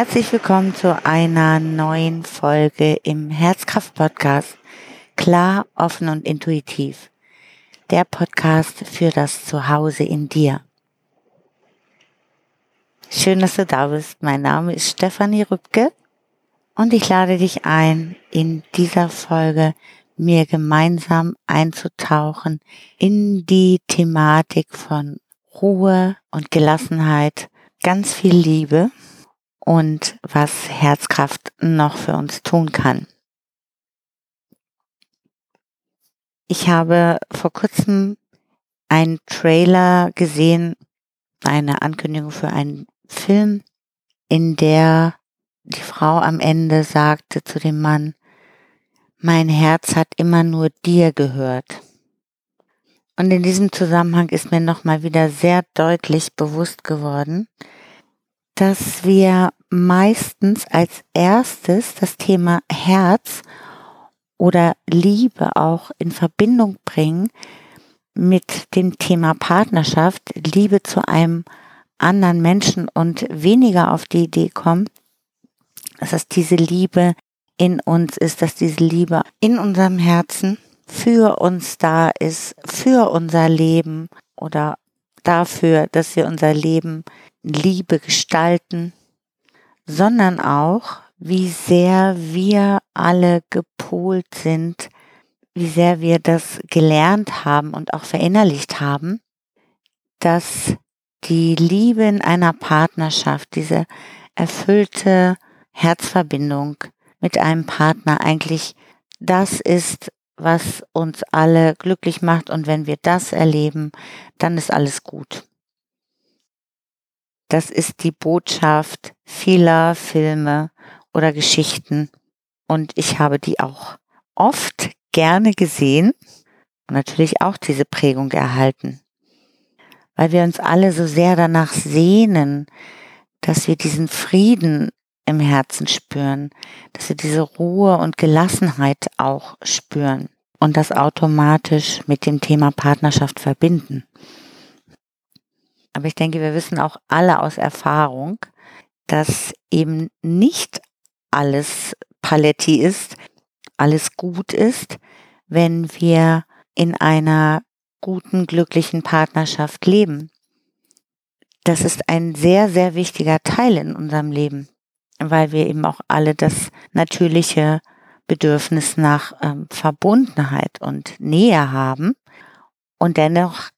Herzlich willkommen zu einer neuen Folge im Herzkraft-Podcast. Klar, offen und intuitiv. Der Podcast für das Zuhause in dir. Schön, dass du da bist. Mein Name ist Stefanie Rübke und ich lade dich ein, in dieser Folge mir gemeinsam einzutauchen in die Thematik von Ruhe und Gelassenheit, ganz viel Liebe und was Herzkraft noch für uns tun kann. Ich habe vor kurzem einen Trailer gesehen, eine Ankündigung für einen Film, in der die Frau am Ende sagte zu dem Mann, mein Herz hat immer nur dir gehört. Und in diesem Zusammenhang ist mir nochmal wieder sehr deutlich bewusst geworden, dass wir meistens als erstes das Thema Herz oder Liebe auch in Verbindung bringen mit dem Thema Partnerschaft, Liebe zu einem anderen Menschen und weniger auf die Idee kommen, dass diese Liebe in uns ist, dass diese Liebe in unserem Herzen für uns da ist, für unser Leben oder dafür, dass wir unser Leben Liebe gestalten, sondern auch, wie sehr wir alle gepolt sind, wie sehr wir das gelernt haben und auch verinnerlicht haben, dass die Liebe in einer Partnerschaft, diese erfüllte Herzverbindung mit einem Partner eigentlich das ist, was uns alle glücklich macht. Und wenn wir das erleben, dann ist alles gut. Das ist die Botschaft vieler Filme oder Geschichten. Und ich habe die auch oft gerne gesehen und natürlich auch diese Prägung erhalten. Weil wir uns alle so sehr danach sehnen, dass wir diesen Frieden im Herzen spüren, dass wir diese Ruhe und Gelassenheit auch spüren und das automatisch mit dem Thema Partnerschaft verbinden. Aber ich denke, wir wissen auch alle aus Erfahrung, dass eben nicht alles Paletti ist, alles gut ist, wenn wir in einer guten, glücklichen Partnerschaft leben. Das ist ein sehr, sehr wichtiger Teil in unserem Leben, weil wir eben auch alle das natürliche Bedürfnis nach ähm, Verbundenheit und Nähe haben. Und dennoch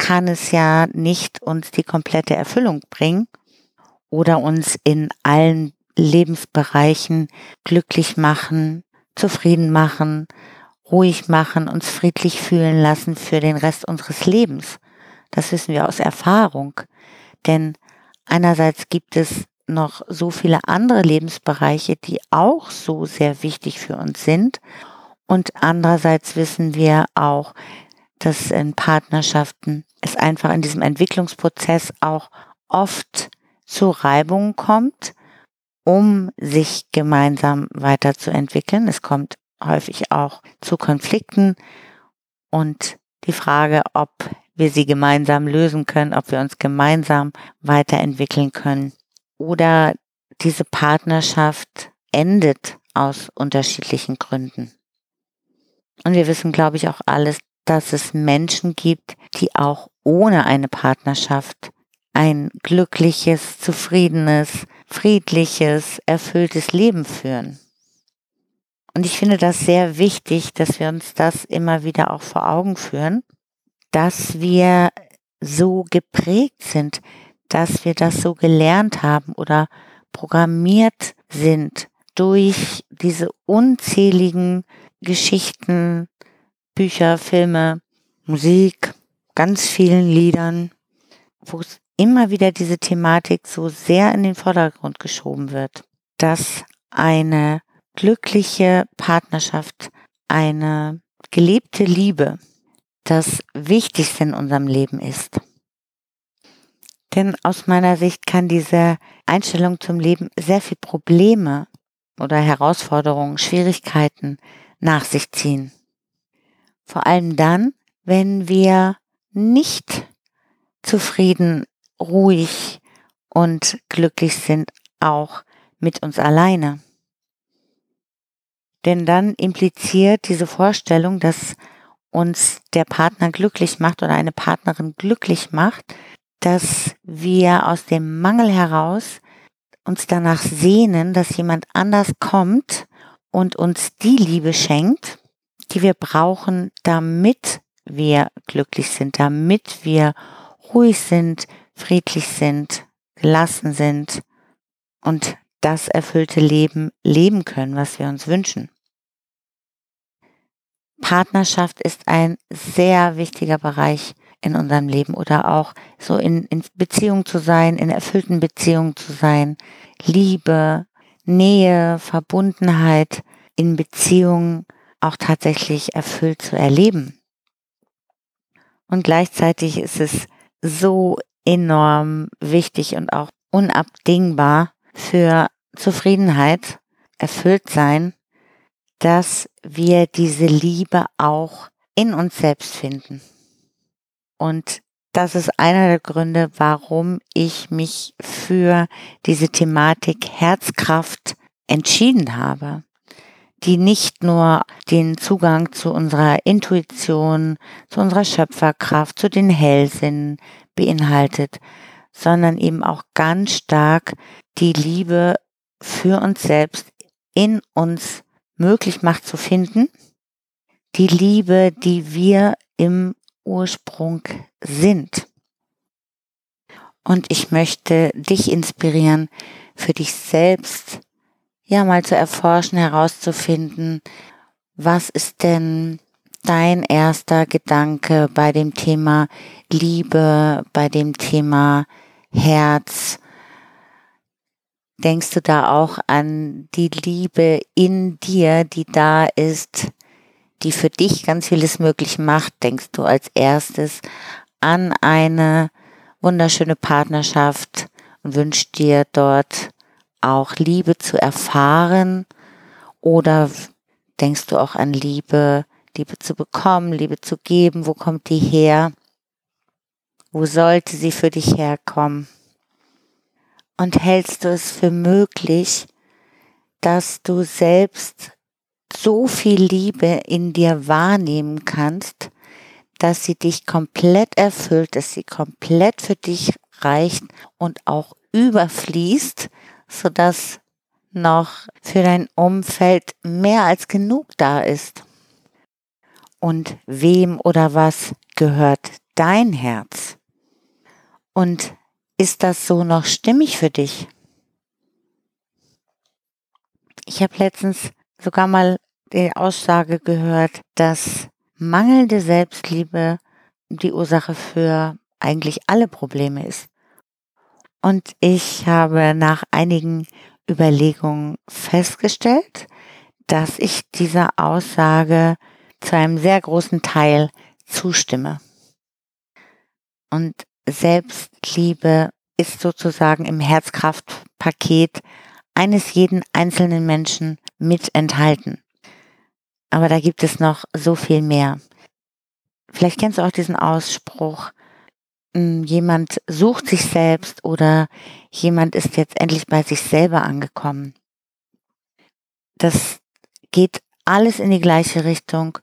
kann es ja nicht uns die komplette Erfüllung bringen oder uns in allen Lebensbereichen glücklich machen, zufrieden machen, ruhig machen, uns friedlich fühlen lassen für den Rest unseres Lebens. Das wissen wir aus Erfahrung. Denn einerseits gibt es noch so viele andere Lebensbereiche, die auch so sehr wichtig für uns sind. Und andererseits wissen wir auch, dass in Partnerschaften es einfach in diesem Entwicklungsprozess auch oft zu Reibungen kommt, um sich gemeinsam weiterzuentwickeln. Es kommt häufig auch zu Konflikten und die Frage, ob wir sie gemeinsam lösen können, ob wir uns gemeinsam weiterentwickeln können oder diese Partnerschaft endet aus unterschiedlichen Gründen. Und wir wissen, glaube ich, auch alles, dass es Menschen gibt, die auch ohne eine Partnerschaft ein glückliches, zufriedenes, friedliches, erfülltes Leben führen. Und ich finde das sehr wichtig, dass wir uns das immer wieder auch vor Augen führen, dass wir so geprägt sind, dass wir das so gelernt haben oder programmiert sind durch diese unzähligen Geschichten, Bücher, Filme, Musik, ganz vielen Liedern, wo es immer wieder diese Thematik so sehr in den Vordergrund geschoben wird, dass eine glückliche Partnerschaft, eine gelebte Liebe das Wichtigste in unserem Leben ist. Denn aus meiner Sicht kann diese Einstellung zum Leben sehr viel Probleme oder Herausforderungen, Schwierigkeiten nach sich ziehen. Vor allem dann, wenn wir nicht zufrieden, ruhig und glücklich sind, auch mit uns alleine. Denn dann impliziert diese Vorstellung, dass uns der Partner glücklich macht oder eine Partnerin glücklich macht, dass wir aus dem Mangel heraus uns danach sehnen, dass jemand anders kommt und uns die Liebe schenkt, die wir brauchen, damit wir glücklich sind, damit wir ruhig sind, friedlich sind, gelassen sind und das erfüllte Leben leben können, was wir uns wünschen. Partnerschaft ist ein sehr wichtiger Bereich in unserem Leben oder auch so in, in Beziehung zu sein, in erfüllten Beziehungen zu sein, Liebe, Nähe, Verbundenheit in Beziehungen auch tatsächlich erfüllt zu erleben. Und gleichzeitig ist es so enorm wichtig und auch unabdingbar für Zufriedenheit, erfüllt sein, dass wir diese Liebe auch in uns selbst finden. Und das ist einer der Gründe, warum ich mich für diese Thematik Herzkraft entschieden habe, die nicht nur den Zugang zu unserer Intuition, zu unserer Schöpferkraft, zu den Hellsinnen beinhaltet, sondern eben auch ganz stark die Liebe für uns selbst in uns möglich macht zu finden. Die Liebe, die wir im Ursprung sind. Und ich möchte dich inspirieren, für dich selbst ja mal zu erforschen, herauszufinden, was ist denn dein erster Gedanke bei dem Thema Liebe, bei dem Thema Herz? Denkst du da auch an die Liebe in dir, die da ist, die für dich ganz vieles möglich macht? Denkst du als erstes an eine wunderschöne Partnerschaft und wünschst dir dort auch Liebe zu erfahren? Oder denkst du auch an Liebe, Liebe zu bekommen, Liebe zu geben? Wo kommt die her? Wo sollte sie für dich herkommen? Und hältst du es für möglich, dass du selbst so viel Liebe in dir wahrnehmen kannst, dass sie dich komplett erfüllt, dass sie komplett für dich reicht und auch überfließt, sodass noch für dein Umfeld mehr als genug da ist. Und wem oder was gehört dein Herz? Und ist das so noch stimmig für dich? Ich habe letztens sogar mal die Aussage gehört, dass mangelnde Selbstliebe die Ursache für eigentlich alle Probleme ist. Und ich habe nach einigen Überlegungen festgestellt, dass ich dieser Aussage zu einem sehr großen Teil zustimme. Und Selbstliebe ist sozusagen im Herzkraftpaket eines jeden einzelnen Menschen mit enthalten. Aber da gibt es noch so viel mehr. Vielleicht kennst du auch diesen Ausspruch, jemand sucht sich selbst oder jemand ist jetzt endlich bei sich selber angekommen. Das geht alles in die gleiche Richtung.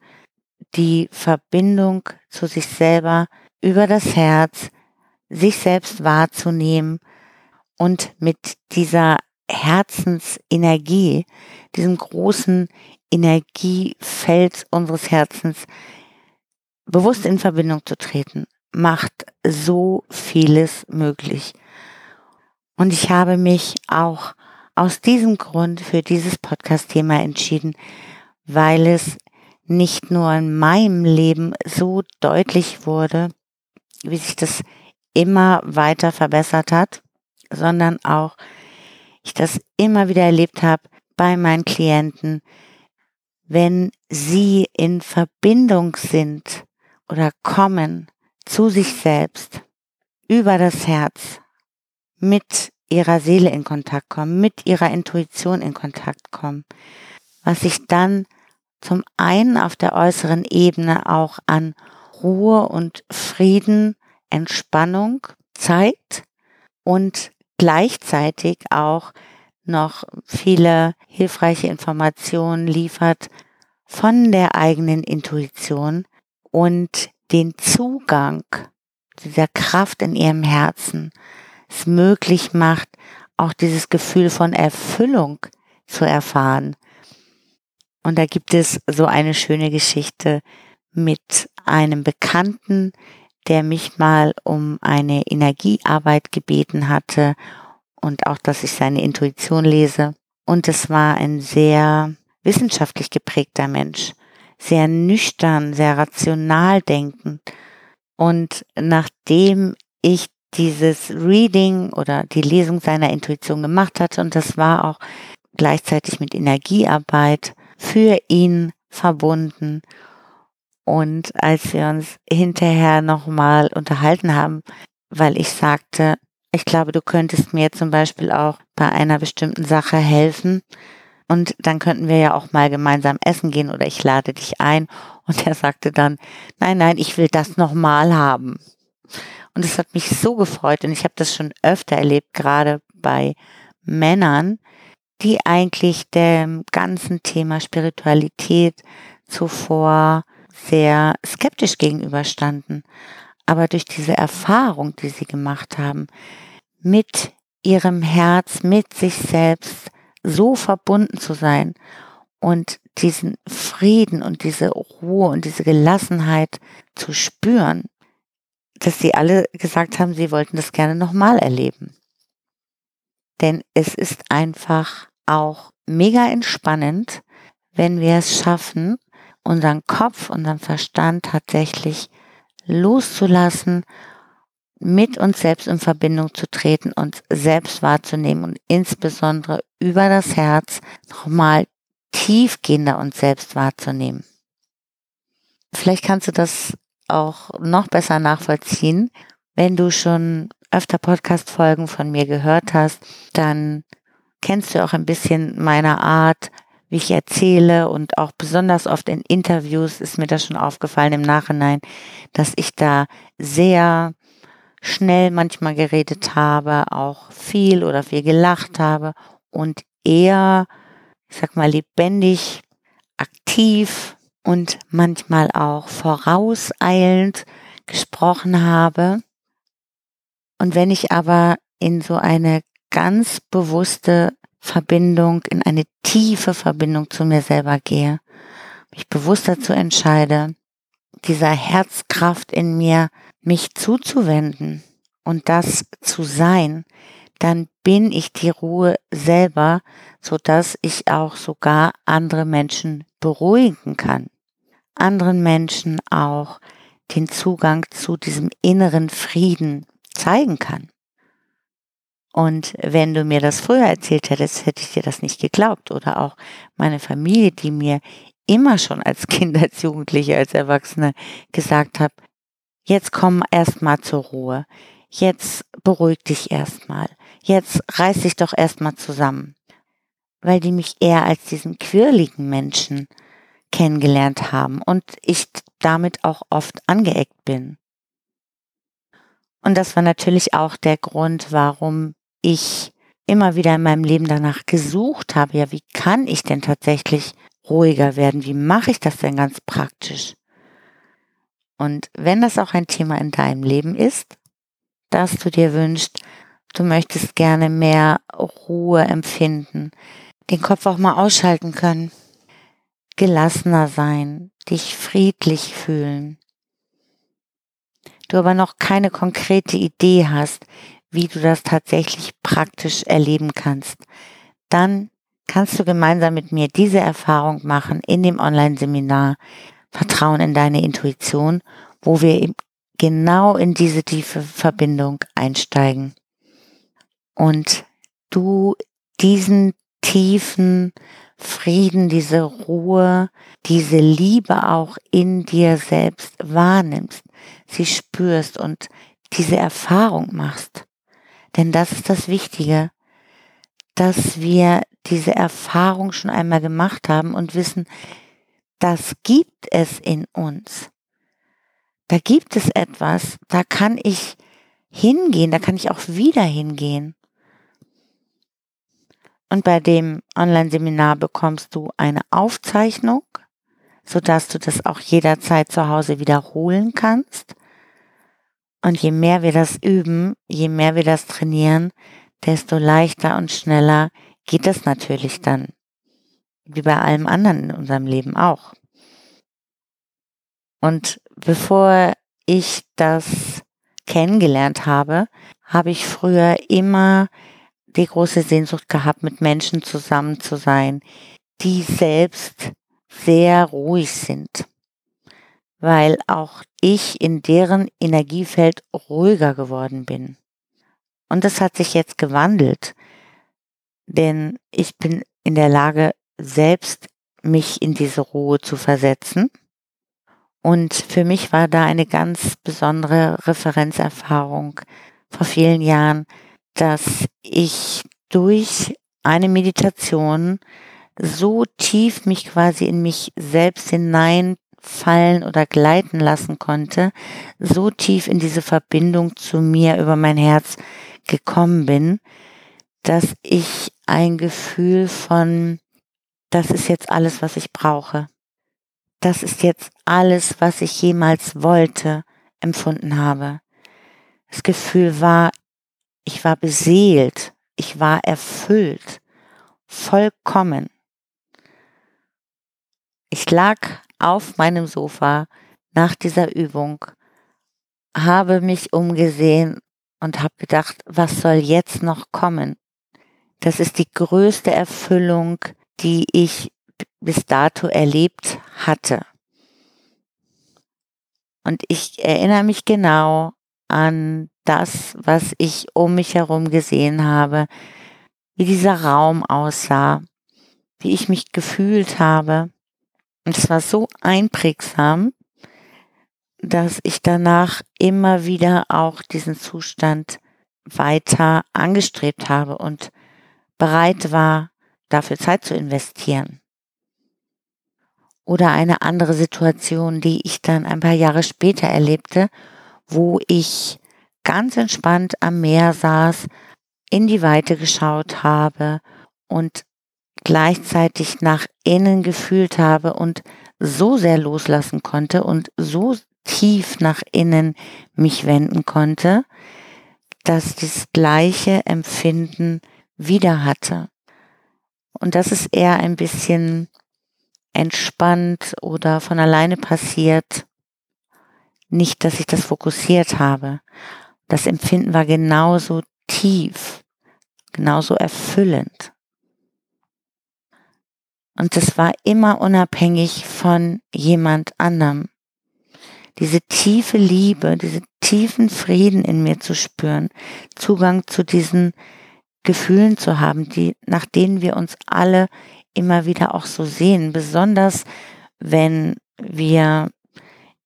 Die Verbindung zu sich selber über das Herz, sich selbst wahrzunehmen und mit dieser Herzensenergie, diesem großen Energiefeld unseres Herzens bewusst in Verbindung zu treten, macht so vieles möglich. Und ich habe mich auch aus diesem Grund für dieses Podcast-Thema entschieden, weil es nicht nur in meinem Leben so deutlich wurde, wie sich das immer weiter verbessert hat, sondern auch ich das immer wieder erlebt habe bei meinen Klienten, wenn sie in Verbindung sind oder kommen zu sich selbst über das Herz mit ihrer Seele in Kontakt kommen, mit ihrer Intuition in Kontakt kommen, was sich dann zum einen auf der äußeren Ebene auch an Ruhe und Frieden, Entspannung zeigt und gleichzeitig auch noch viele hilfreiche Informationen liefert von der eigenen Intuition und den Zugang dieser Kraft in ihrem Herzen es möglich macht, auch dieses Gefühl von Erfüllung zu erfahren. Und da gibt es so eine schöne Geschichte mit einem Bekannten, der mich mal um eine Energiearbeit gebeten hatte und auch, dass ich seine Intuition lese. Und es war ein sehr wissenschaftlich geprägter Mensch, sehr nüchtern, sehr rational denkend. Und nachdem ich dieses Reading oder die Lesung seiner Intuition gemacht hatte, und das war auch gleichzeitig mit Energiearbeit für ihn verbunden. Und als wir uns hinterher nochmal unterhalten haben, weil ich sagte, ich glaube, du könntest mir zum Beispiel auch bei einer bestimmten Sache helfen. Und dann könnten wir ja auch mal gemeinsam essen gehen oder ich lade dich ein. Und er sagte dann, nein, nein, ich will das nochmal haben. Und es hat mich so gefreut und ich habe das schon öfter erlebt, gerade bei Männern, die eigentlich dem ganzen Thema Spiritualität zuvor sehr skeptisch gegenüberstanden. Aber durch diese Erfahrung, die sie gemacht haben, mit ihrem Herz, mit sich selbst so verbunden zu sein und diesen Frieden und diese Ruhe und diese Gelassenheit zu spüren, dass sie alle gesagt haben, sie wollten das gerne nochmal erleben. Denn es ist einfach auch mega entspannend, wenn wir es schaffen, unseren Kopf, unseren Verstand tatsächlich loszulassen mit uns selbst in Verbindung zu treten, uns selbst wahrzunehmen und insbesondere über das Herz nochmal tiefgehender uns selbst wahrzunehmen. Vielleicht kannst du das auch noch besser nachvollziehen. Wenn du schon öfter Podcast-Folgen von mir gehört hast, dann kennst du auch ein bisschen meiner Art, wie ich erzähle und auch besonders oft in Interviews ist mir das schon aufgefallen im Nachhinein, dass ich da sehr schnell manchmal geredet habe, auch viel oder viel gelacht habe und eher, ich sag mal, lebendig, aktiv und manchmal auch vorauseilend gesprochen habe. Und wenn ich aber in so eine ganz bewusste Verbindung, in eine tiefe Verbindung zu mir selber gehe, mich bewusst dazu entscheide, dieser Herzkraft in mir mich zuzuwenden und das zu sein, dann bin ich die Ruhe selber, so dass ich auch sogar andere Menschen beruhigen kann. Anderen Menschen auch den Zugang zu diesem inneren Frieden zeigen kann. Und wenn du mir das früher erzählt hättest, hätte ich dir das nicht geglaubt. Oder auch meine Familie, die mir immer schon als Kind, als Jugendliche, als Erwachsene gesagt hat, jetzt komm erstmal zur Ruhe. Jetzt beruhig dich erstmal. Jetzt reiß dich doch erstmal zusammen. Weil die mich eher als diesen quirligen Menschen kennengelernt haben und ich damit auch oft angeeckt bin. Und das war natürlich auch der Grund, warum ich immer wieder in meinem Leben danach gesucht habe, ja, wie kann ich denn tatsächlich ruhiger werden? Wie mache ich das denn ganz praktisch? Und wenn das auch ein Thema in deinem Leben ist, dass du dir wünschst, du möchtest gerne mehr Ruhe empfinden, den Kopf auch mal ausschalten können, gelassener sein, dich friedlich fühlen, du aber noch keine konkrete Idee hast, wie du das tatsächlich praktisch erleben kannst, dann kannst du gemeinsam mit mir diese Erfahrung machen in dem Online-Seminar Vertrauen in deine Intuition, wo wir genau in diese tiefe Verbindung einsteigen und du diesen tiefen Frieden, diese Ruhe, diese Liebe auch in dir selbst wahrnimmst, sie spürst und diese Erfahrung machst. Denn das ist das Wichtige, dass wir diese Erfahrung schon einmal gemacht haben und wissen, das gibt es in uns. Da gibt es etwas, da kann ich hingehen, da kann ich auch wieder hingehen. Und bei dem Online-Seminar bekommst du eine Aufzeichnung, sodass du das auch jederzeit zu Hause wiederholen kannst. Und je mehr wir das üben, je mehr wir das trainieren, desto leichter und schneller geht es natürlich dann. Wie bei allem anderen in unserem Leben auch. Und bevor ich das kennengelernt habe, habe ich früher immer die große Sehnsucht gehabt, mit Menschen zusammen zu sein, die selbst sehr ruhig sind, weil auch ich in deren Energiefeld ruhiger geworden bin. Und das hat sich jetzt gewandelt, denn ich bin in der Lage, selbst mich in diese Ruhe zu versetzen. Und für mich war da eine ganz besondere Referenzerfahrung vor vielen Jahren, dass ich durch eine Meditation so tief mich quasi in mich selbst hineinfallen oder gleiten lassen konnte, so tief in diese Verbindung zu mir über mein Herz gekommen bin, dass ich ein Gefühl von, das ist jetzt alles, was ich brauche. Das ist jetzt alles, was ich jemals wollte, empfunden habe. Das Gefühl war, ich war beseelt, ich war erfüllt, vollkommen. Ich lag auf meinem Sofa nach dieser Übung, habe mich umgesehen und habe gedacht, was soll jetzt noch kommen? Das ist die größte Erfüllung, die ich bis dato erlebt hatte. Und ich erinnere mich genau an das, was ich um mich herum gesehen habe, wie dieser Raum aussah, wie ich mich gefühlt habe. Und es war so einprägsam, dass ich danach immer wieder auch diesen Zustand weiter angestrebt habe und bereit war, dafür Zeit zu investieren. Oder eine andere Situation, die ich dann ein paar Jahre später erlebte, wo ich ganz entspannt am Meer saß, in die Weite geschaut habe und gleichzeitig nach innen gefühlt habe und so sehr loslassen konnte und so tief nach innen mich wenden konnte, dass das gleiche Empfinden wieder hatte. Und das ist eher ein bisschen entspannt oder von alleine passiert. Nicht, dass ich das fokussiert habe. Das Empfinden war genauso tief, genauso erfüllend. Und es war immer unabhängig von jemand anderem. Diese tiefe Liebe, diese tiefen Frieden in mir zu spüren, Zugang zu diesen Gefühlen zu haben, die, nach denen wir uns alle immer wieder auch so sehen, besonders wenn wir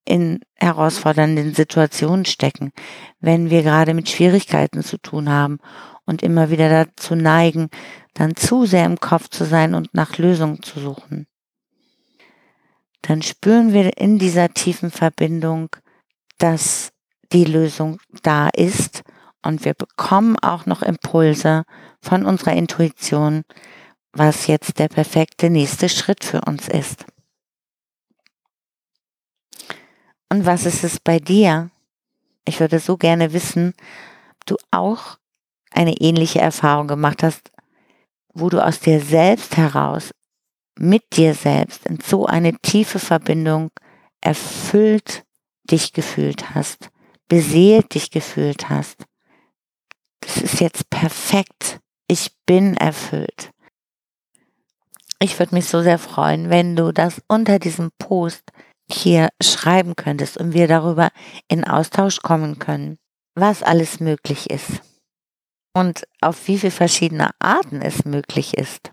in herausfordernden Situationen stecken, wenn wir gerade mit Schwierigkeiten zu tun haben und immer wieder dazu neigen, dann zu sehr im Kopf zu sein und nach Lösungen zu suchen. Dann spüren wir in dieser tiefen Verbindung, dass die Lösung da ist und wir bekommen auch noch Impulse von unserer Intuition, was jetzt der perfekte nächste Schritt für uns ist. Und was ist es bei dir? Ich würde so gerne wissen, ob du auch eine ähnliche Erfahrung gemacht hast, wo du aus dir selbst heraus, mit dir selbst in so eine tiefe Verbindung erfüllt dich gefühlt hast, beseelt dich gefühlt hast. Das ist jetzt perfekt. Ich bin erfüllt. Ich würde mich so sehr freuen, wenn du das unter diesem Post hier schreiben könntest und wir darüber in Austausch kommen können, was alles möglich ist und auf wie viele verschiedene Arten es möglich ist.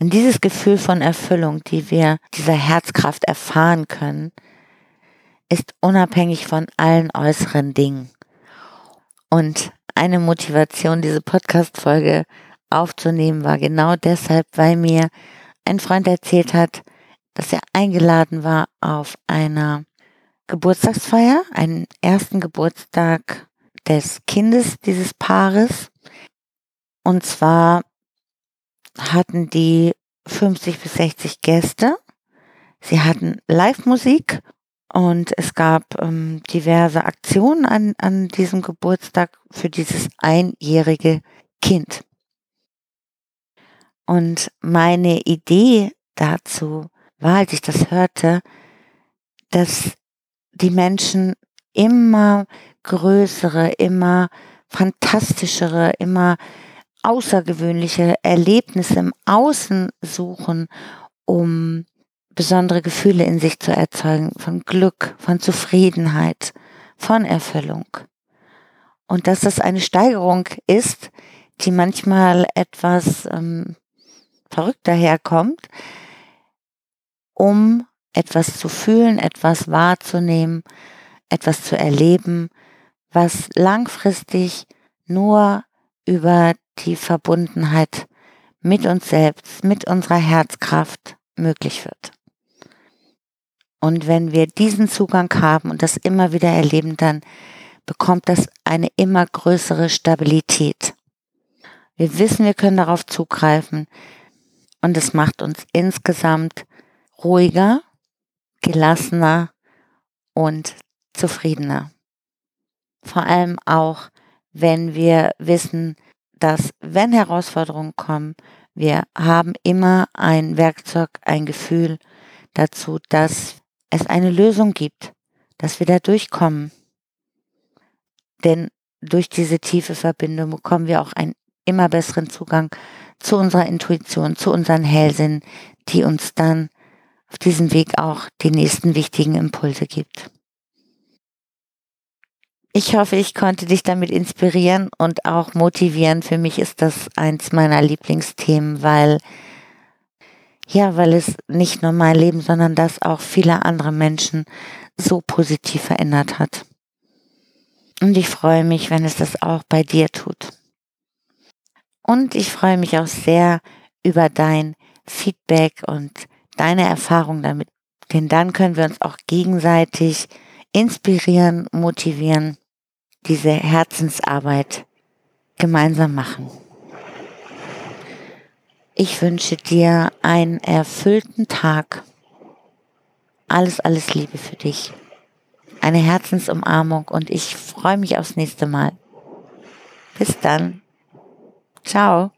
Und dieses Gefühl von Erfüllung, die wir dieser Herzkraft erfahren können, ist unabhängig von allen äußeren Dingen. Und eine Motivation, diese Podcast-Folge aufzunehmen, war genau deshalb, weil mir ein Freund erzählt hat, dass er eingeladen war auf einer Geburtstagsfeier, einen ersten Geburtstag des Kindes dieses Paares. Und zwar hatten die 50 bis 60 Gäste. Sie hatten Live-Musik und es gab ähm, diverse Aktionen an, an diesem Geburtstag für dieses einjährige Kind. Und meine Idee dazu war, als ich das hörte, dass die Menschen immer größere, immer fantastischere, immer außergewöhnliche Erlebnisse im Außen suchen, um besondere Gefühle in sich zu erzeugen, von Glück, von Zufriedenheit, von Erfüllung. Und dass das eine Steigerung ist, die manchmal etwas ähm, verrückt daherkommt, um etwas zu fühlen, etwas wahrzunehmen, etwas zu erleben, was langfristig nur über die Verbundenheit mit uns selbst, mit unserer Herzkraft möglich wird. Und wenn wir diesen Zugang haben und das immer wieder erleben, dann bekommt das eine immer größere Stabilität. Wir wissen, wir können darauf zugreifen und es macht uns insgesamt ruhiger, gelassener und zufriedener. Vor allem auch, wenn wir wissen, dass wenn Herausforderungen kommen, wir haben immer ein Werkzeug, ein Gefühl dazu, dass es eine Lösung gibt, dass wir da durchkommen. Denn durch diese tiefe Verbindung bekommen wir auch einen immer besseren Zugang zu unserer Intuition, zu unseren Hellsinn, die uns dann auf diesem Weg auch die nächsten wichtigen Impulse gibt. Ich hoffe, ich konnte dich damit inspirieren und auch motivieren. Für mich ist das eins meiner Lieblingsthemen, weil, ja, weil es nicht nur mein Leben, sondern das auch viele andere Menschen so positiv verändert hat. Und ich freue mich, wenn es das auch bei dir tut. Und ich freue mich auch sehr über dein Feedback und deine Erfahrung damit. Denn dann können wir uns auch gegenseitig inspirieren, motivieren, diese Herzensarbeit gemeinsam machen. Ich wünsche dir einen erfüllten Tag. Alles, alles Liebe für dich. Eine Herzensumarmung und ich freue mich aufs nächste Mal. Bis dann. Ciao.